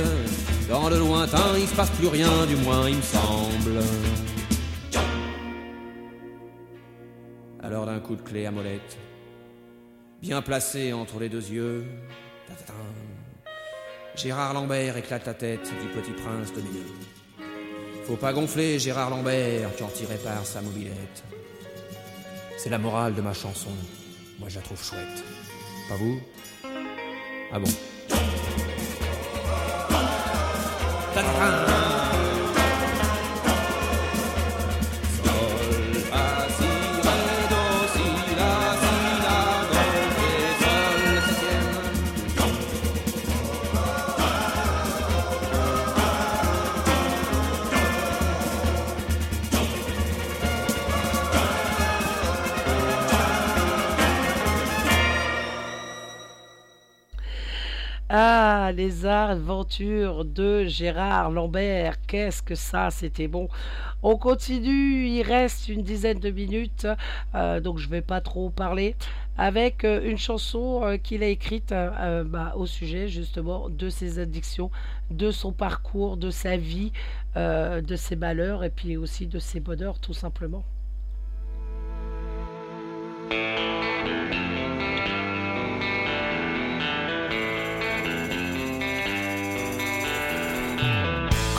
Dans le lointain, il se passe plus rien, du moins il me semble. Alors d'un coup de clé à molette, bien placé entre les deux yeux, Gérard Lambert éclate la tête du petit prince de milieu. Faut pas gonfler Gérard Lambert quand il répare sa mobilette. C'est la morale de ma chanson. Moi, je la trouve chouette. Pas vous? Ah bon? Ah, les aventures de Gérard Lambert, qu'est-ce que ça, c'était bon. On continue, il reste une dizaine de minutes, euh, donc je vais pas trop parler, avec euh, une chanson euh, qu'il a écrite bah, au sujet justement de ses addictions, de son parcours, de sa vie, de ses malheurs et puis aussi de ses bonheurs tout simplement.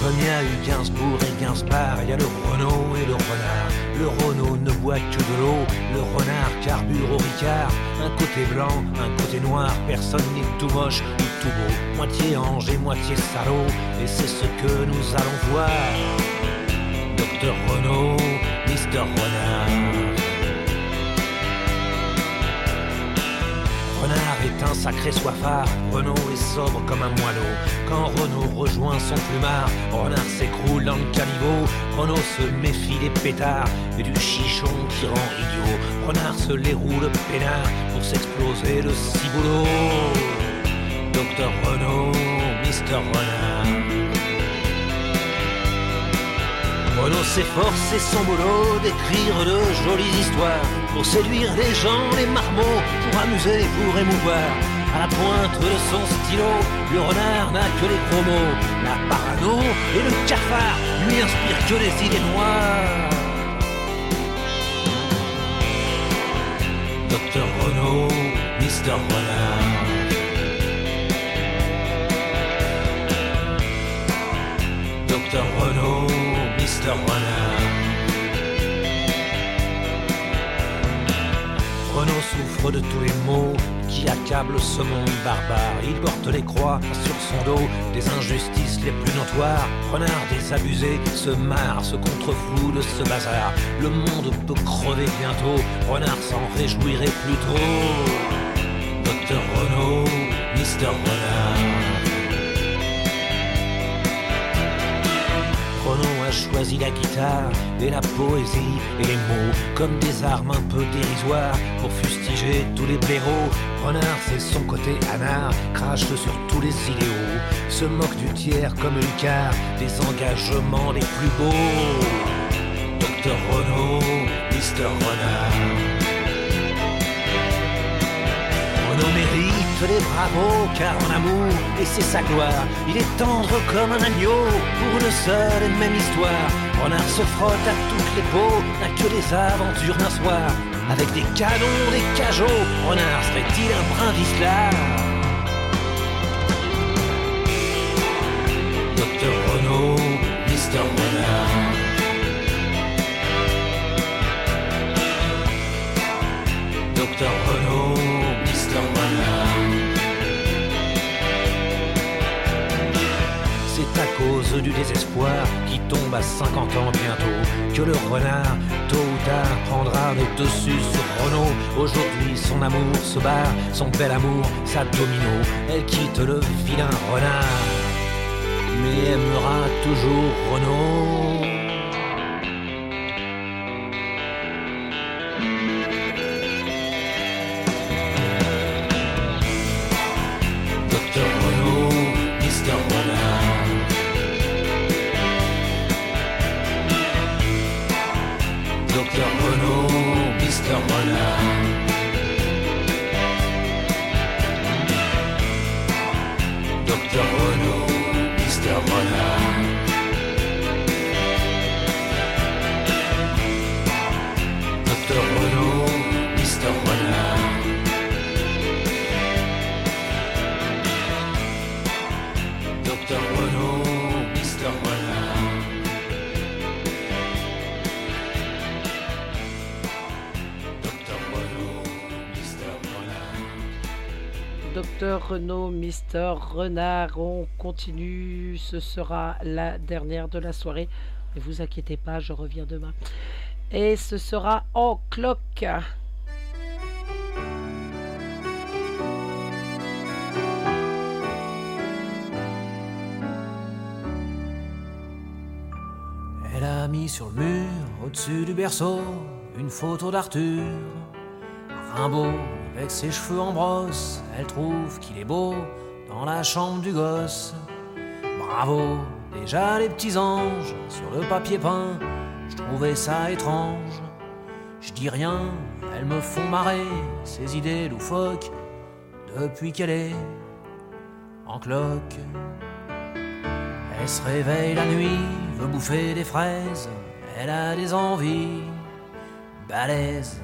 Comme il y a eu Gainsbourg et Gainsbar, il y a le Renault et le renard. Le Renault ne boit que de l'eau, le renard carbure au Ricard. Un côté blanc, un côté noir, personne n'est tout moche ni tout beau. Moitié ange et moitié salaud, et c'est ce que nous allons voir. Docteur Renault, Mister Renard. Renard est un sacré soifard, Renaud est sobre comme un moineau. Quand Renaud rejoint son plumard, Renard s'écroule dans le caniveau. Renaud se méfie des pétards et du chichon qui rend idiot. Renard se les roule peinard pour s'exploser le ciboulot. Docteur Renaud, Mister Renard. Renaud s'efforce, c'est son boulot d'écrire de jolies histoires pour séduire les gens, les marmots, pour amuser, pour émouvoir. à la pointe de son stylo. Le renard n'a que les promos, la parano et le cafard lui inspirent que des idées noires. Docteur Renault, Mister Renard. Docteur Renault, Mister Renard. Renault souffre de tous les maux qui accablent ce monde barbare. Il porte les croix sur son dos des injustices les plus notoires. Renard désabusé se marre, se contrefou de ce bazar. Le monde peut crever bientôt, Renard s'en réjouirait plus tôt. Docteur Renault, Mister Renard. Renaud choisi la guitare et la poésie et les mots comme des armes un peu dérisoires pour fustiger tous les blaireaux. Renard, c'est son côté anard, crache sur tous les idéaux, se moque du tiers comme Lucard, des engagements les plus beaux. Docteur Renaud, Mister Renard. Renaud mérite les bravos, car en amour, et c'est sa gloire, il est tendre comme un agneau, pour une seule et même histoire. Renard se frotte à toutes les peaux, n'a que les aventures d'un soir, avec des canons, des cajots, Renard serait-il un brin vicelard Docteur Renaud, Mister Renard. Docteur Renard. C'est à cause du désespoir qui tombe à 50 ans bientôt que le renard, tôt ou tard, prendra le dessus sur Renault. Aujourd'hui, son amour se barre, son bel amour, sa domino. Elle quitte le vilain renard, mais aimera toujours Renault. Renaud, Mister Renard, on continue. Ce sera la dernière de la soirée. Ne vous inquiétez pas, je reviens demain. Et ce sera en cloque. Elle a mis sur le mur, au-dessus du berceau, une photo d'Arthur. Rimbaud, avec ses cheveux en brosse, elle trouve qu'il est beau dans la chambre du gosse. Bravo, déjà les petits anges sur le papier peint, je trouvais ça étrange. Je dis rien, elles me font marrer, ces idées loufoques, depuis qu'elle est en cloque. Elle se réveille la nuit, veut bouffer des fraises, elle a des envies balèzes.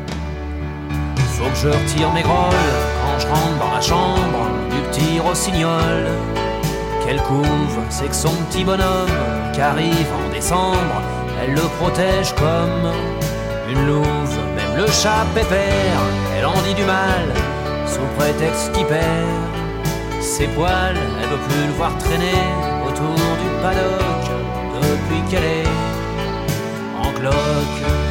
Faut que je retire mes grolles quand je rentre dans la chambre du petit rossignol qu'elle couve, c'est que son petit bonhomme qu'arrive en décembre, elle le protège comme une louve. Même le chat pépère, elle en dit du mal, sous prétexte qu'il perd ses poils, elle veut plus le voir traîner autour du paddock depuis qu'elle est en cloque.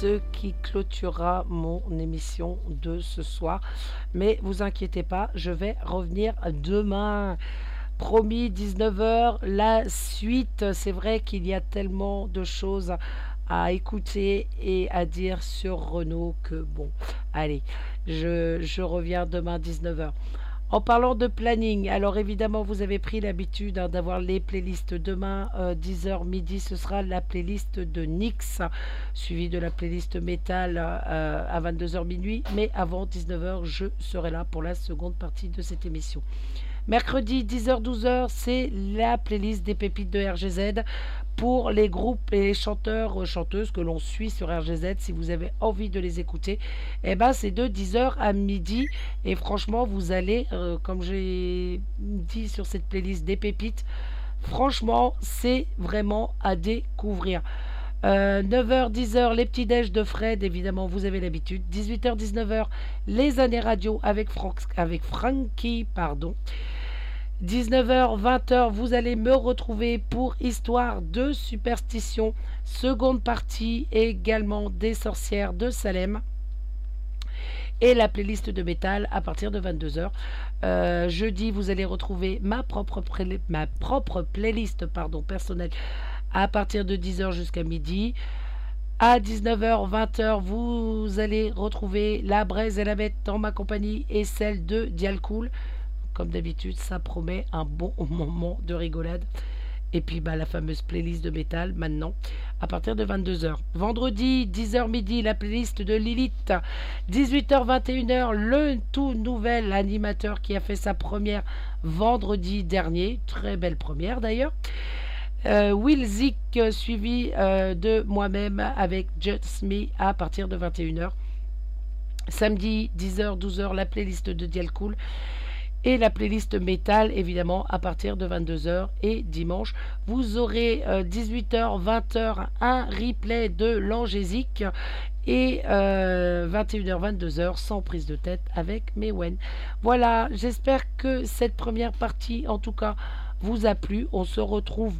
Ce qui clôturera mon émission de ce soir. Mais vous inquiétez pas, je vais revenir demain. Promis, 19h, la suite. C'est vrai qu'il y a tellement de choses à écouter et à dire sur Renault que bon, allez, je, reviens demain 19h. En parlant de planning, alors évidemment vous avez pris l'habitude hein, d'avoir les playlists demain 10h midi, ce sera la playlist de Nix, suivie de la playlist métal euh, à 22h minuit, mais avant 19h je serai là pour la seconde partie de cette émission. Mercredi 10h-12h, c'est la playlist des pépites de RGZ pour les groupes et les chanteurs, chanteuses que l'on suit sur RGZ. Si vous avez envie de les écouter, eh ben c'est de 10h à midi. Et franchement, vous allez, euh, comme j'ai dit sur cette playlist des pépites, franchement, c'est vraiment à découvrir. Euh, 9h, 10h, les petits déj de Fred, évidemment, vous avez l'habitude. 18h, 19h, les années radio avec, Franck, avec Frankie, pardon. 19h, 20h, vous allez me retrouver pour Histoire de superstition, seconde partie également des sorcières de Salem et la playlist de métal à partir de 22h. Euh, jeudi, vous allez retrouver ma propre, ma propre playlist pardon, personnelle à partir de 10h jusqu'à midi. À 19h, 20h, vous allez retrouver la braise et la bête dans ma compagnie et celle de Dialcool. Comme d'habitude, ça promet un bon moment de rigolade. Et puis bah, la fameuse playlist de métal maintenant à partir de 22h. Vendredi 10h midi la playlist de Lilith. 18h 21h le tout nouvel animateur qui a fait sa première vendredi dernier. Très belle première d'ailleurs. Euh, Will Zick suivi euh, de moi-même avec Just Me à partir de 21h. Samedi 10h 12h la playlist de Dialcool et la playlist métal évidemment à partir de 22h et dimanche vous aurez 18h 20h un replay de l'angésique et 21h 22h sans prise de tête avec Mewen. Voilà, j'espère que cette première partie en tout cas vous a plu. On se retrouve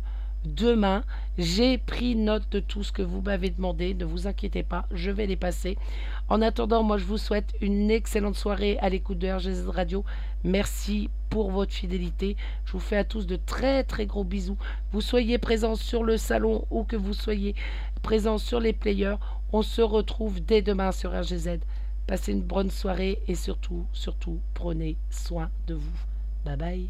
demain. J'ai pris note de tout ce que vous m'avez demandé. Ne vous inquiétez pas, je vais les passer. En attendant, moi je vous souhaite une excellente soirée à l'écoute de RGZ Radio. Merci pour votre fidélité. Je vous fais à tous de très très gros bisous. Vous soyez présents sur le salon ou que vous soyez présents sur les players. On se retrouve dès demain sur RGZ. Passez une bonne soirée et surtout, surtout, prenez soin de vous. Bye bye.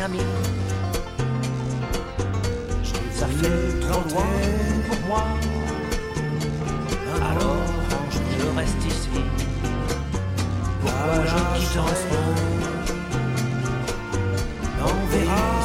Miami. Je ai fait trop loin pour moi. Alors je reste ici. Pourquoi je quitterai On verra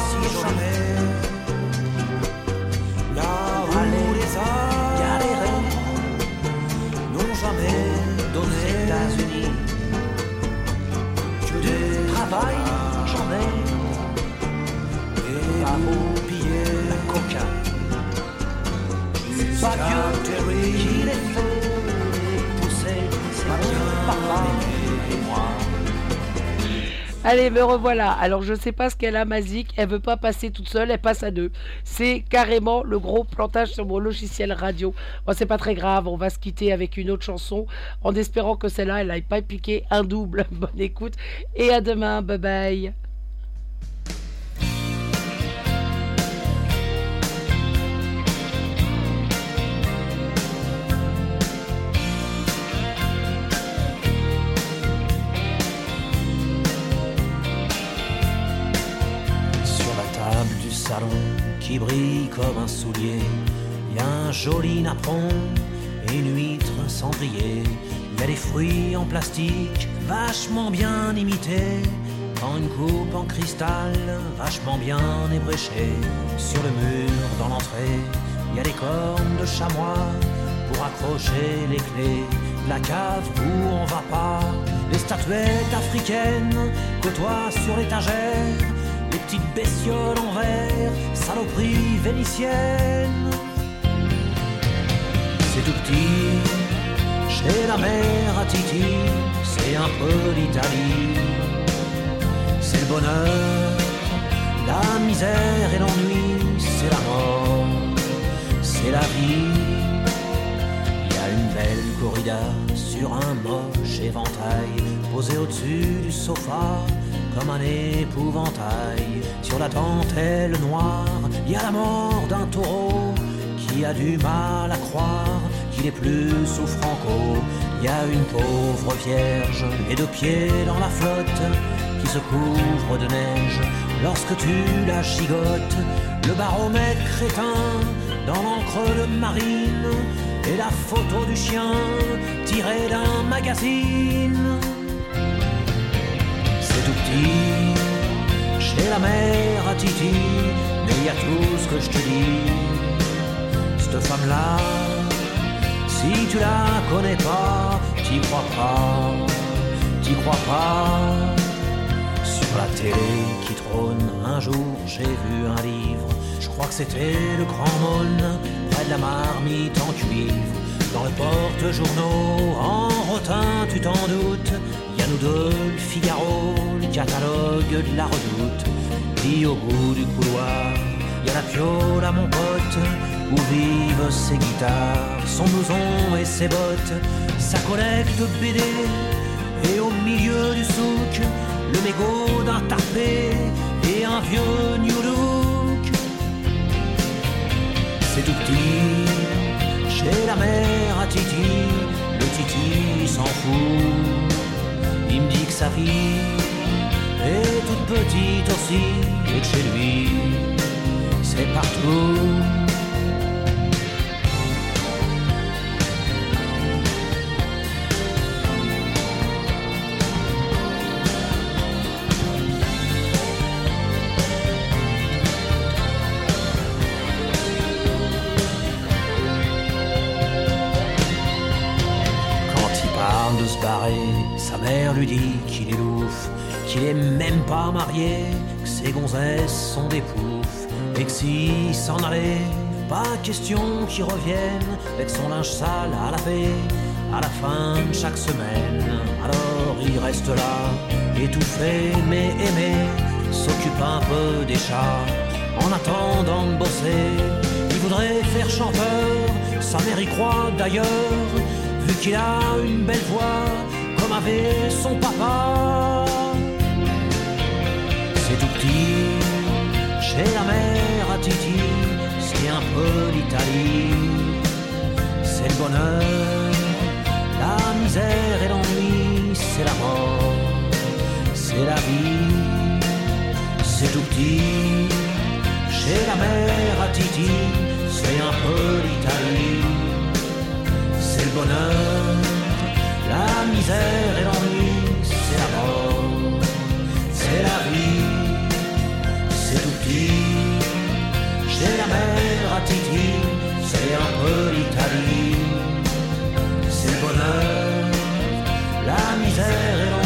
Allez, me revoilà. Alors, je sais pas ce qu'elle a, Mazik. Elle veut pas passer toute seule, elle passe à deux. C'est carrément le gros plantage sur mon logiciel radio. Bon, c'est pas très grave, on va se quitter avec une autre chanson en espérant que celle-là, elle n'aille pas piquer un double. Bonne écoute et à demain. Bye bye. Brille comme un soulier. Y a un joli napperon et une huître cendrier. Y a des fruits en plastique vachement bien imités. Dans une coupe en cristal vachement bien ébréchée. Sur le mur dans l'entrée, y a des cornes de chamois pour accrocher les clés. La cave où on va pas, les statuettes africaines côtoient sur l'étagère les petites bestioles en verre, saloperies vénitiennes. C'est tout petit, chez la mère à Titi, c'est un peu l'Italie. C'est le bonheur, la misère et l'ennui, c'est la mort, c'est la vie. Il y a une belle corrida sur un moche éventail, posé au-dessus du sofa comme un épouvantail. Sur la dentelle noire, il y a la mort d'un taureau qui a du mal à croire qu'il est plus sous Franco. Il y a une pauvre vierge et deux pieds dans la flotte qui se couvre de neige lorsque tu la chigotes. Le baromètre éteint dans l'encre de marine et la photo du chien tirée d'un magazine petit, chez la mère à Titi, mais y a tout ce que je te dis. Cette femme-là, si tu la connais pas, t'y crois pas, t'y crois pas. Sur la télé qui trône, un jour j'ai vu un livre, je crois que c'était le grand mône, près de la marmite en cuivre. Dans le porte-journaux, en rotin, tu t'en doutes, nous deux, Figaro, le catalogue de la redoute. Puis au bout du couloir, y a la piole à mon pote, où vivent ses guitares, son blouson et ses bottes, sa collecte BD, et au milieu du souk, le mégot d'un tarpé et un vieux New Look. C'est tout petit, chez la mère à Titi, le Titi s'en fout. Il me dit que sa fille est toute petite aussi et que chez lui, c'est partout. Pas marié, que ses gonzesses sont des poufs, et que s'il s'en allait, pas question qu'il revienne avec son linge sale à laver à la fin de chaque semaine. Alors il reste là, étouffé mais aimé, s'occupe un peu des chats en attendant de bosser. Il voudrait faire chanteur, sa mère y croit d'ailleurs, vu qu'il a une belle voix comme avait son papa. Chez la mère à Titi, c'est un peu l'Italie. C'est le bonheur, la misère et l'ennui, c'est la mort, c'est la vie. C'est tout petit, chez la mère à Titi, c'est un peu l'Italie. C'est le bonheur la misère et l'ennui, Chez la mer à Titi, c'est un peu l'Italie, c'est bonheur, la misère et l'ennui,